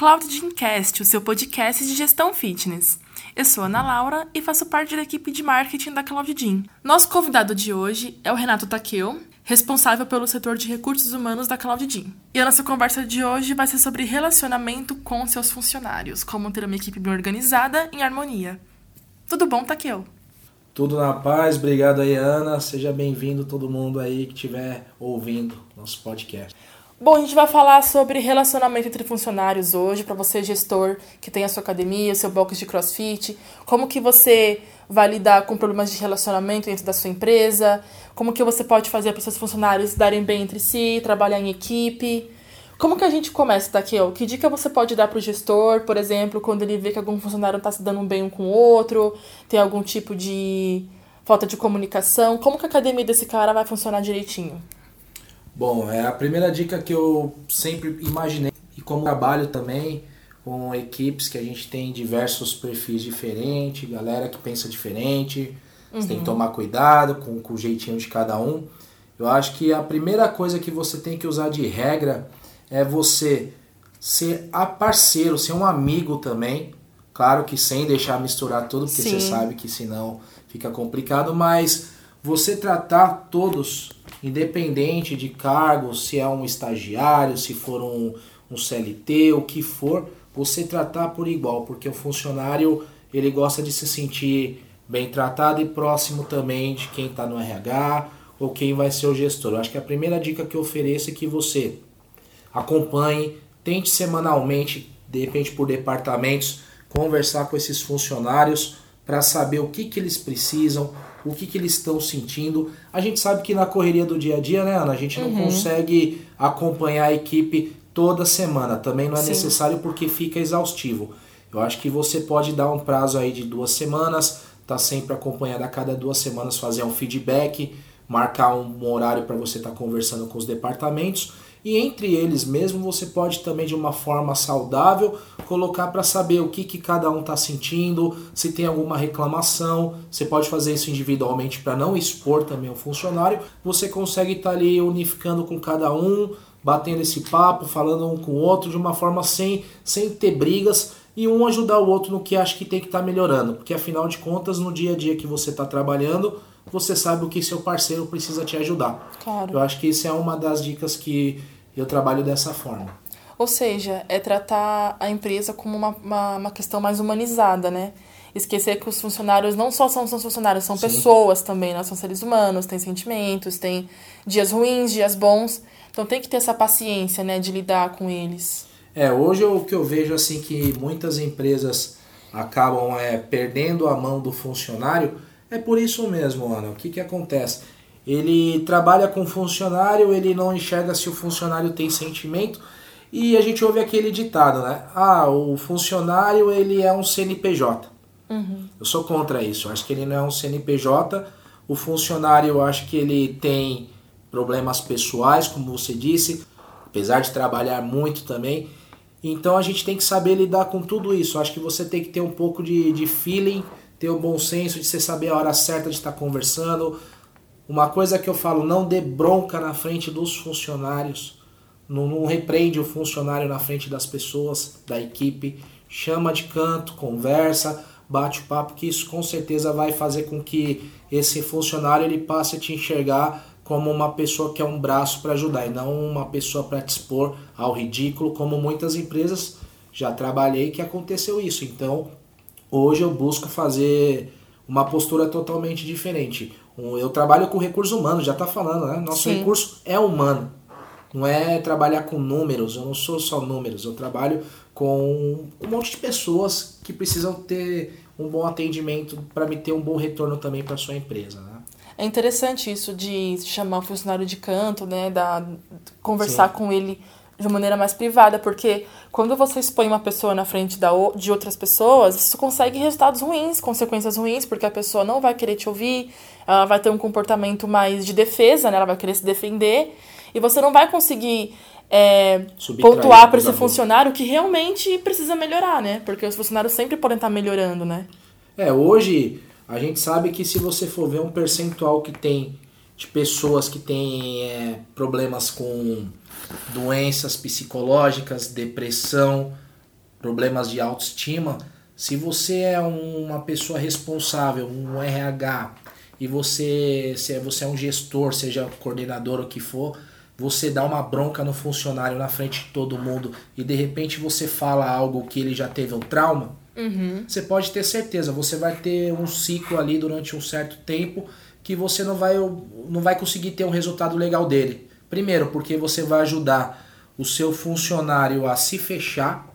Cloud Gyncast, o seu podcast de gestão fitness. Eu sou Ana Laura e faço parte da equipe de marketing da Cloud Gym. Nosso convidado de hoje é o Renato Takeo, responsável pelo setor de recursos humanos da Cloud Gym. E a nossa conversa de hoje vai ser sobre relacionamento com seus funcionários, como ter uma equipe bem organizada em harmonia. Tudo bom, Takeo? Tudo na paz, obrigado aí, Ana. Seja bem-vindo todo mundo aí que estiver ouvindo nosso podcast. Bom, a gente vai falar sobre relacionamento entre funcionários hoje, para você gestor que tem a sua academia, seu box de crossfit, como que você vai lidar com problemas de relacionamento dentro da sua empresa, como que você pode fazer para seus funcionários darem bem entre si, trabalhar em equipe. Como que a gente começa daqui? Ó? Que dica você pode dar para o gestor, por exemplo, quando ele vê que algum funcionário está se dando bem um com o outro, tem algum tipo de falta de comunicação? Como que a academia desse cara vai funcionar direitinho? Bom, é a primeira dica que eu sempre imaginei e como trabalho também com equipes que a gente tem diversos perfis diferentes, galera que pensa diferente, uhum. você tem que uhum. tomar cuidado com, com o jeitinho de cada um. Eu acho que a primeira coisa que você tem que usar de regra é você ser a parceiro, ser um amigo também. Claro que sem deixar misturar tudo, porque Sim. você sabe que senão fica complicado, mas você tratar todos independente de cargo, se é um estagiário, se for um, um CLT, o que for, você tratar por igual, porque o funcionário ele gosta de se sentir bem tratado e próximo também de quem está no RH ou quem vai ser o gestor. Eu acho que a primeira dica que eu ofereço é que você acompanhe, tente semanalmente, de repente por departamentos, conversar com esses funcionários para saber o que, que eles precisam, o que, que eles estão sentindo. A gente sabe que na correria do dia a dia, né, Ana, a gente não uhum. consegue acompanhar a equipe toda semana. Também não é Sim. necessário porque fica exaustivo. Eu acho que você pode dar um prazo aí de duas semanas, tá sempre acompanhado a cada duas semanas, fazer um feedback, marcar um horário para você estar tá conversando com os departamentos e entre eles mesmo você pode também de uma forma saudável colocar para saber o que, que cada um está sentindo, se tem alguma reclamação. Você pode fazer isso individualmente para não expor também o funcionário. Você consegue estar tá ali unificando com cada um, batendo esse papo, falando um com o outro de uma forma sem, sem ter brigas e um ajudar o outro no que acha que tem que estar tá melhorando, porque afinal de contas no dia a dia que você está trabalhando você sabe o que seu parceiro precisa te ajudar. Claro. Eu acho que isso é uma das dicas que eu trabalho dessa forma. Ou seja, é tratar a empresa como uma, uma, uma questão mais humanizada, né? Esquecer que os funcionários não só são, são funcionários, são Sim. pessoas também, né? São seres humanos, têm sentimentos, têm dias ruins, dias bons. Então tem que ter essa paciência, né, de lidar com eles. É, hoje o que eu vejo assim que muitas empresas acabam é, perdendo a mão do funcionário é por isso mesmo, Ana. O que, que acontece? Ele trabalha com funcionário, ele não enxerga se o funcionário tem sentimento. E a gente ouve aquele ditado, né? Ah, o funcionário ele é um CNPJ. Uhum. Eu sou contra isso. Eu acho que ele não é um CNPJ. O funcionário, eu acho que ele tem problemas pessoais, como você disse, apesar de trabalhar muito também. Então a gente tem que saber lidar com tudo isso. Eu acho que você tem que ter um pouco de, de feeling ter o bom senso de você saber a hora certa de estar conversando. Uma coisa que eu falo, não dê bronca na frente dos funcionários. Não, não repreende o funcionário na frente das pessoas, da equipe. Chama de canto, conversa, bate o papo, que isso com certeza vai fazer com que esse funcionário ele passe a te enxergar como uma pessoa que é um braço para ajudar e não uma pessoa para te expor ao ridículo, como muitas empresas já trabalhei que aconteceu isso. Então, Hoje eu busco fazer uma postura totalmente diferente. Eu trabalho com recursos humanos, já está falando, né? Nosso Sim. recurso é humano. Não é trabalhar com números, eu não sou só números, eu trabalho com um monte de pessoas que precisam ter um bom atendimento para me ter um bom retorno também para sua empresa. Né? É interessante isso de chamar o funcionário de canto, né? Da, conversar Sim. com ele de maneira mais privada, porque quando você expõe uma pessoa na frente da, de outras pessoas, isso consegue resultados ruins, consequências ruins, porque a pessoa não vai querer te ouvir, ela vai ter um comportamento mais de defesa, né? ela vai querer se defender, e você não vai conseguir é, pontuar para esse funcionário que realmente precisa melhorar, né? Porque os funcionários sempre podem estar melhorando, né? É, hoje a gente sabe que se você for ver um percentual que tem de pessoas que têm é, problemas com doenças psicológicas, depressão, problemas de autoestima, se você é uma pessoa responsável, um RH, e você, se é, você é um gestor, seja coordenador ou o que for, você dá uma bronca no funcionário na frente de todo mundo e de repente você fala algo que ele já teve um trauma, Uhum. você pode ter certeza, você vai ter um ciclo ali durante um certo tempo que você não vai, não vai conseguir ter um resultado legal dele. Primeiro, porque você vai ajudar o seu funcionário a se fechar,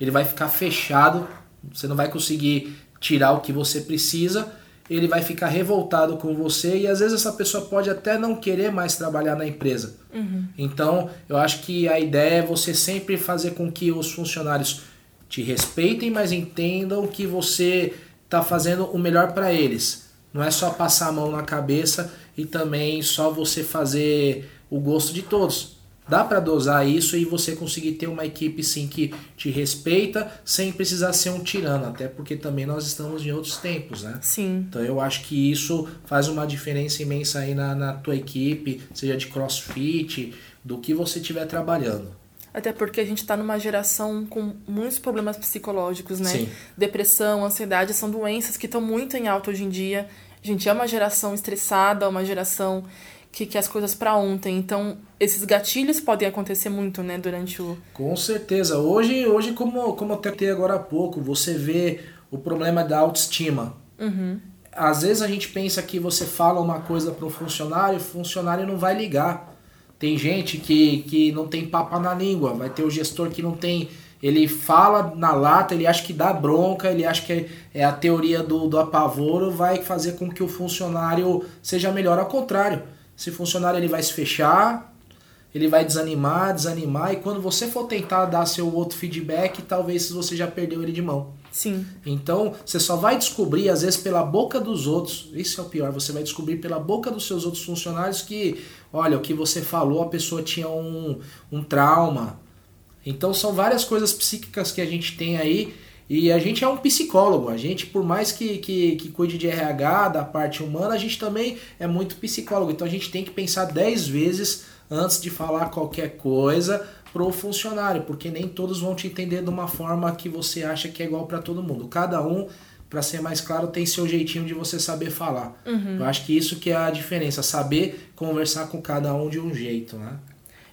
ele vai ficar fechado, você não vai conseguir tirar o que você precisa, ele vai ficar revoltado com você e às vezes essa pessoa pode até não querer mais trabalhar na empresa. Uhum. Então, eu acho que a ideia é você sempre fazer com que os funcionários te respeitem, mas entendam que você está fazendo o melhor para eles. Não é só passar a mão na cabeça e também só você fazer o gosto de todos. Dá para dosar isso e você conseguir ter uma equipe sim que te respeita sem precisar ser um tirano, até porque também nós estamos em outros tempos, né? Sim. Então eu acho que isso faz uma diferença imensa aí na, na tua equipe, seja de crossfit, do que você estiver trabalhando. Até porque a gente está numa geração com muitos problemas psicológicos, né? Sim. Depressão, ansiedade são doenças que estão muito em alta hoje em dia. A gente é uma geração estressada, uma geração que quer as coisas para ontem. Então, esses gatilhos podem acontecer muito, né, durante o. Com certeza. Hoje, hoje como, como eu tentei agora há pouco, você vê o problema da autoestima. Uhum. Às vezes a gente pensa que você fala uma coisa para um funcionário, o funcionário não vai ligar. Tem gente que, que não tem papa na língua, vai ter o gestor que não tem. Ele fala na lata, ele acha que dá bronca, ele acha que é a teoria do, do apavoro, vai fazer com que o funcionário seja melhor. Ao contrário, esse funcionário ele vai se fechar, ele vai desanimar, desanimar, e quando você for tentar dar seu outro feedback, talvez você já perdeu ele de mão. Sim. Então, você só vai descobrir, às vezes, pela boca dos outros. Isso é o pior. Você vai descobrir pela boca dos seus outros funcionários que, olha, o que você falou, a pessoa tinha um, um trauma. Então, são várias coisas psíquicas que a gente tem aí. E a gente é um psicólogo. A gente, por mais que, que, que cuide de RH, da parte humana, a gente também é muito psicólogo. Então, a gente tem que pensar 10 vezes antes de falar qualquer coisa pro funcionário, porque nem todos vão te entender de uma forma que você acha que é igual para todo mundo. Cada um, para ser mais claro, tem seu jeitinho de você saber falar. Uhum. Eu acho que isso que é a diferença, saber conversar com cada um de um jeito, né?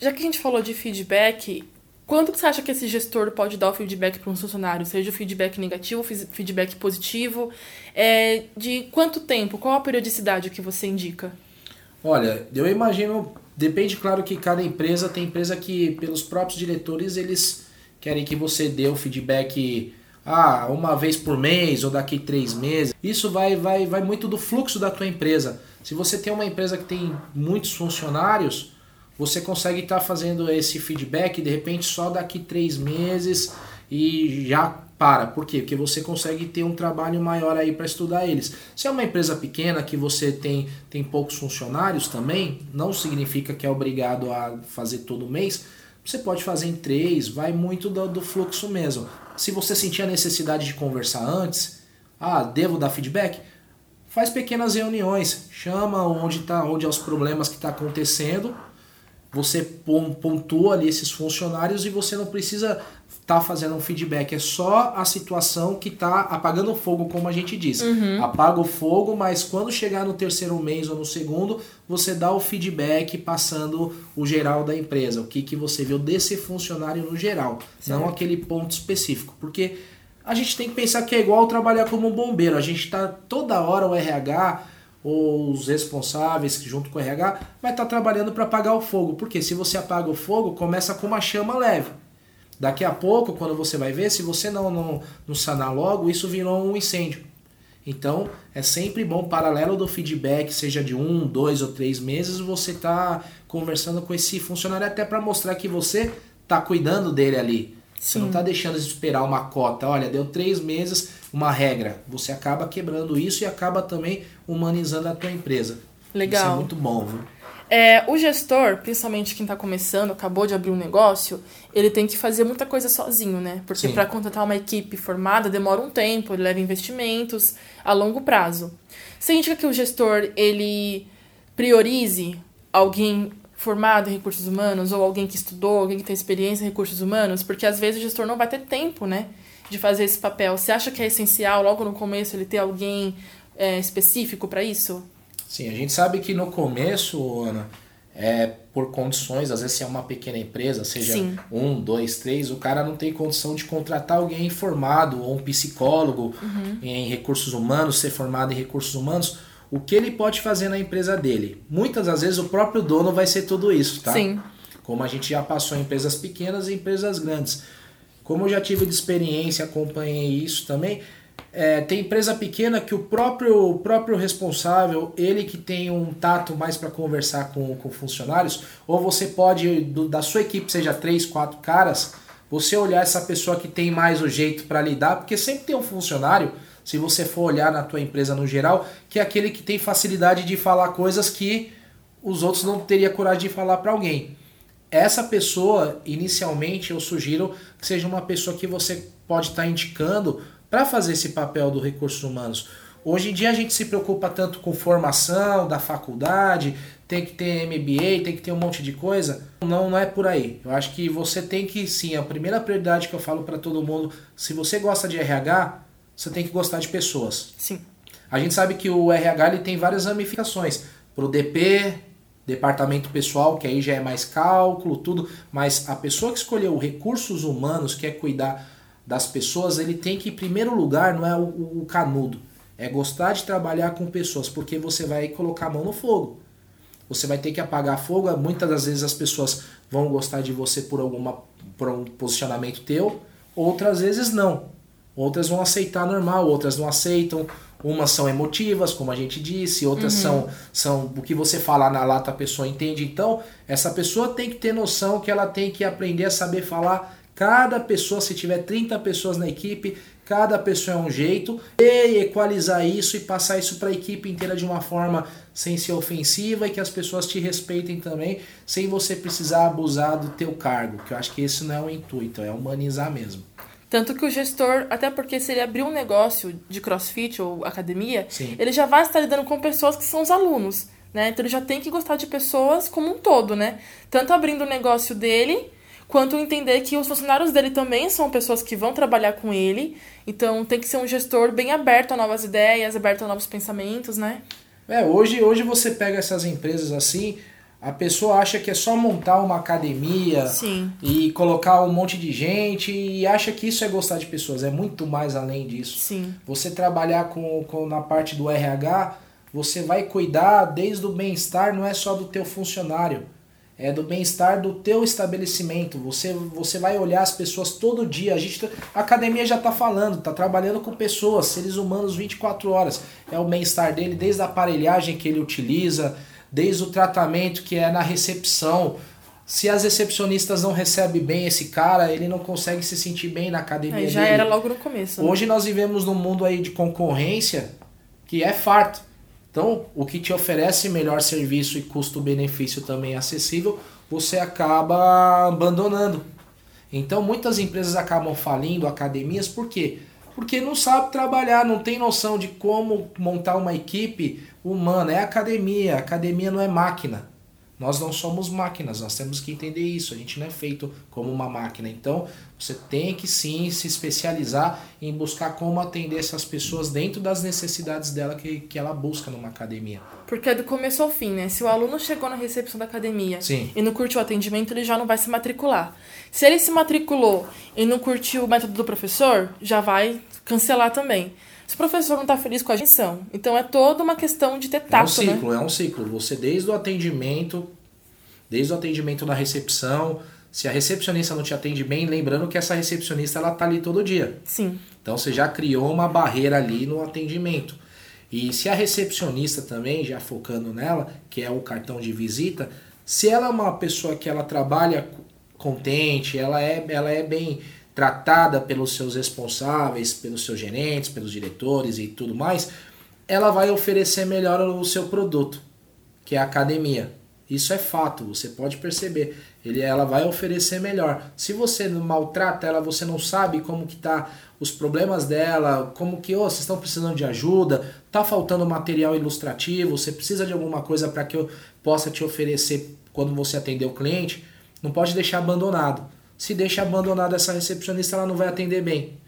Já que a gente falou de feedback, quanto você acha que esse gestor pode dar o feedback para um funcionário? Seja o feedback negativo, feedback positivo? É, de quanto tempo? Qual a periodicidade que você indica? Olha, eu imagino Depende, claro, que cada empresa tem empresa que, pelos próprios diretores, eles querem que você dê o feedback ah, uma vez por mês ou daqui três meses. Isso vai, vai, vai muito do fluxo da tua empresa. Se você tem uma empresa que tem muitos funcionários, você consegue estar tá fazendo esse feedback de repente só daqui três meses e já para. Por quê? Porque você consegue ter um trabalho maior aí para estudar eles. Se é uma empresa pequena que você tem, tem poucos funcionários também, não significa que é obrigado a fazer todo mês. Você pode fazer em três, vai muito do, do fluxo mesmo. Se você sentir a necessidade de conversar antes, ah, devo dar feedback? Faz pequenas reuniões, chama onde tá, onde é os problemas que está acontecendo, você pontua ali esses funcionários e você não precisa tá fazendo um feedback, é só a situação que tá apagando o fogo, como a gente diz. Uhum. Apaga o fogo, mas quando chegar no terceiro mês ou no segundo, você dá o feedback passando o geral da empresa, o que, que você viu desse funcionário no geral, certo. não aquele ponto específico. Porque a gente tem que pensar que é igual trabalhar como bombeiro, a gente está toda hora o RH ou os responsáveis junto com o RH vai estar tá trabalhando para apagar o fogo, porque se você apaga o fogo, começa com uma chama leve. Daqui a pouco, quando você vai ver, se você não, não, não sanar logo, isso virou um incêndio. Então, é sempre bom, paralelo do feedback, seja de um, dois ou três meses, você tá conversando com esse funcionário até para mostrar que você tá cuidando dele ali. Você Sim. não tá deixando de esperar uma cota. Olha, deu três meses, uma regra. Você acaba quebrando isso e acaba também humanizando a tua empresa. Legal. Isso é muito bom, viu? É, o gestor, principalmente quem está começando, acabou de abrir um negócio, ele tem que fazer muita coisa sozinho, né? Porque para contratar uma equipe formada demora um tempo, ele leva investimentos a longo prazo. Você indica que o gestor ele priorize alguém formado em recursos humanos ou alguém que estudou, alguém que tem experiência em recursos humanos, porque às vezes o gestor não vai ter tempo, né, de fazer esse papel. Você acha que é essencial logo no começo ele ter alguém é, específico para isso? Sim, a gente sabe que no começo, Ana, é por condições, às vezes se é uma pequena empresa, seja Sim. um, dois, três, o cara não tem condição de contratar alguém formado ou um psicólogo uhum. em recursos humanos, ser formado em recursos humanos o que ele pode fazer na empresa dele. Muitas das vezes o próprio dono vai ser tudo isso, tá? Sim. Como a gente já passou em empresas pequenas e empresas grandes. Como eu já tive de experiência, acompanhei isso também. É, tem empresa pequena que o próprio, o próprio responsável, ele que tem um tato mais para conversar com, com funcionários, ou você pode, do, da sua equipe, seja três, quatro caras, você olhar essa pessoa que tem mais o jeito para lidar, porque sempre tem um funcionário se você for olhar na tua empresa no geral, que é aquele que tem facilidade de falar coisas que os outros não teriam coragem de falar para alguém. Essa pessoa, inicialmente, eu sugiro que seja uma pessoa que você pode estar tá indicando para fazer esse papel do recursos humanos. Hoje em dia a gente se preocupa tanto com formação da faculdade, tem que ter MBA, tem que ter um monte de coisa. Não, não é por aí. Eu acho que você tem que sim, a primeira prioridade que eu falo para todo mundo, se você gosta de RH, você tem que gostar de pessoas. Sim. A gente sabe que o RH ele tem várias ramificações. Para o DP, departamento pessoal, que aí já é mais cálculo, tudo. Mas a pessoa que escolheu recursos humanos, quer cuidar das pessoas, ele tem que, em primeiro lugar, não é o, o canudo. É gostar de trabalhar com pessoas, porque você vai colocar a mão no fogo. Você vai ter que apagar fogo. Muitas das vezes as pessoas vão gostar de você por alguma por um posicionamento teu, outras vezes não. Outras vão aceitar normal, outras não aceitam. Umas são emotivas, como a gente disse, outras uhum. são, são o que você falar na lata a pessoa entende. Então, essa pessoa tem que ter noção que ela tem que aprender a saber falar. Cada pessoa, se tiver 30 pessoas na equipe, cada pessoa é um jeito, e equalizar isso e passar isso para a equipe inteira de uma forma sem ser ofensiva e que as pessoas te respeitem também, sem você precisar abusar do teu cargo, que eu acho que esse não é o intuito, é humanizar mesmo. Tanto que o gestor, até porque se ele abrir um negócio de crossfit ou academia, Sim. ele já vai estar lidando com pessoas que são os alunos, né? Então ele já tem que gostar de pessoas como um todo, né? Tanto abrindo o negócio dele, quanto entender que os funcionários dele também são pessoas que vão trabalhar com ele. Então tem que ser um gestor bem aberto a novas ideias, aberto a novos pensamentos, né? É, hoje, hoje você pega essas empresas assim, a pessoa acha que é só montar uma academia Sim. e colocar um monte de gente e acha que isso é gostar de pessoas. É muito mais além disso. Sim. Você trabalhar com, com na parte do RH, você vai cuidar desde o bem-estar, não é só do teu funcionário, é do bem-estar do teu estabelecimento. Você, você vai olhar as pessoas todo dia. A, gente, a academia já está falando, está trabalhando com pessoas, seres humanos 24 horas. É o bem-estar dele, desde a aparelhagem que ele utiliza, desde o tratamento que é na recepção. Se as recepcionistas não recebem bem esse cara, ele não consegue se sentir bem na academia aí já dele. era logo no começo. Né? Hoje nós vivemos num mundo aí de concorrência que é farto. Então, o que te oferece melhor serviço e custo-benefício também acessível, você acaba abandonando. Então, muitas empresas acabam falindo, academias, por quê? Porque não sabe trabalhar, não tem noção de como montar uma equipe humana. É academia, academia não é máquina. Nós não somos máquinas, nós temos que entender isso. A gente não é feito como uma máquina. Então, você tem que sim se especializar em buscar como atender essas pessoas dentro das necessidades dela que, que ela busca numa academia. Porque é do começo ao fim, né? Se o aluno chegou na recepção da academia sim. e não curtiu o atendimento, ele já não vai se matricular. Se ele se matriculou e não curtiu o método do professor, já vai cancelar também. Se o professor não está feliz com a gestão, então é toda uma questão de ter tato, É um ciclo, né? é um ciclo. Você desde o atendimento, desde o atendimento na recepção, se a recepcionista não te atende bem, lembrando que essa recepcionista ela tá ali todo dia. Sim. Então você já criou uma barreira ali no atendimento. E se a recepcionista também, já focando nela, que é o cartão de visita, se ela é uma pessoa que ela trabalha contente, ela é, ela é bem tratada pelos seus responsáveis, pelos seus gerentes, pelos diretores e tudo mais, ela vai oferecer melhor o seu produto, que é a academia. Isso é fato, você pode perceber. Ele, ela vai oferecer melhor. Se você maltrata ela, você não sabe como que tá os problemas dela, como que oh, vocês estão precisando de ajuda, tá faltando material ilustrativo, você precisa de alguma coisa para que eu possa te oferecer quando você atender o cliente, não pode deixar abandonado. Se deixa abandonado essa recepcionista, ela não vai atender bem.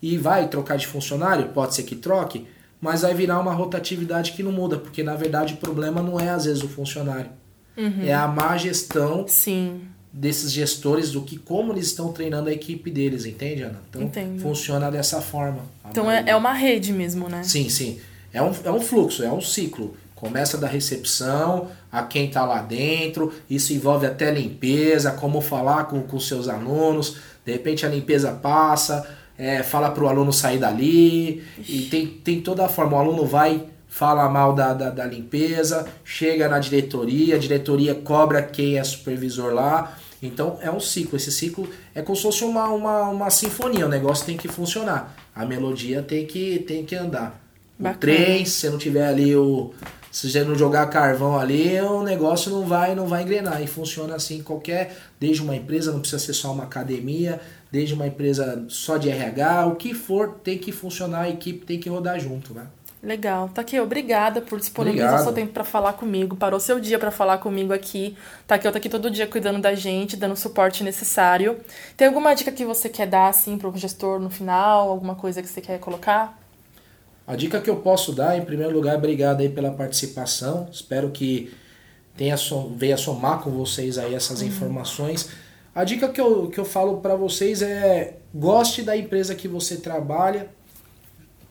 E vai trocar de funcionário? Pode ser que troque, mas vai virar uma rotatividade que não muda, porque na verdade o problema não é às vezes o funcionário. Uhum. É a má gestão Sim. desses gestores do que como eles estão treinando a equipe deles, entende, Ana? Então Entendo. funciona dessa forma. Então é, é uma rede mesmo, né? Sim, sim. É um, é um fluxo, é um ciclo. Começa da recepção, a quem está lá dentro, isso envolve até limpeza, como falar com, com seus alunos, de repente a limpeza passa, é, fala para o aluno sair dali, e tem, tem toda a forma. O aluno vai, fala mal da, da, da limpeza, chega na diretoria, a diretoria cobra quem é supervisor lá. Então é um ciclo. Esse ciclo é como se fosse uma, uma, uma sinfonia. O negócio tem que funcionar. A melodia tem que, tem que andar. O trem, se não tiver ali o. Se você não jogar carvão ali, o negócio não vai, não vai engrenar. E funciona assim qualquer, desde uma empresa, não precisa ser só uma academia, desde uma empresa só de RH, o que for, tem que funcionar, a equipe tem que rodar junto, né? Legal. Tá aqui, obrigada por disponibilizar Obrigado. seu tempo para falar comigo. Parou seu dia para falar comigo aqui. Tá aqui, todo dia cuidando da gente, dando o suporte necessário. Tem alguma dica que você quer dar assim pro gestor no final, alguma coisa que você quer colocar? A dica que eu posso dar, em primeiro lugar, obrigado aí pela participação. Espero que tenha som, venha somar com vocês aí essas uhum. informações. A dica que eu, que eu falo para vocês é goste da empresa que você trabalha.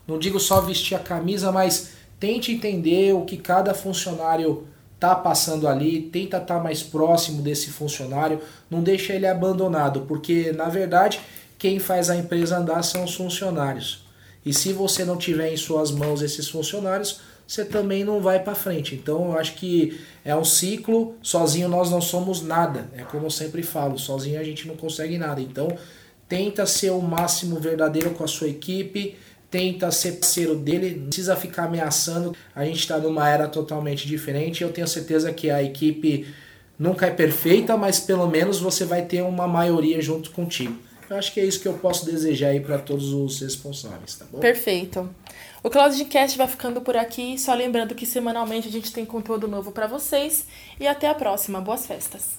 Não digo só vestir a camisa, mas tente entender o que cada funcionário tá passando ali, tenta estar tá mais próximo desse funcionário, não deixa ele abandonado, porque na verdade quem faz a empresa andar são os funcionários. E se você não tiver em suas mãos esses funcionários, você também não vai para frente. Então eu acho que é um ciclo, sozinho nós não somos nada. É como eu sempre falo, sozinho a gente não consegue nada. Então tenta ser o máximo verdadeiro com a sua equipe, tenta ser parceiro dele, não precisa ficar ameaçando. A gente está numa era totalmente diferente. Eu tenho certeza que a equipe nunca é perfeita, mas pelo menos você vai ter uma maioria junto contigo. Eu acho que é isso que eu posso desejar aí para todos os responsáveis, tá bom? Perfeito. O Cloudcast vai ficando por aqui, só lembrando que semanalmente a gente tem conteúdo novo para vocês e até a próxima. Boas festas.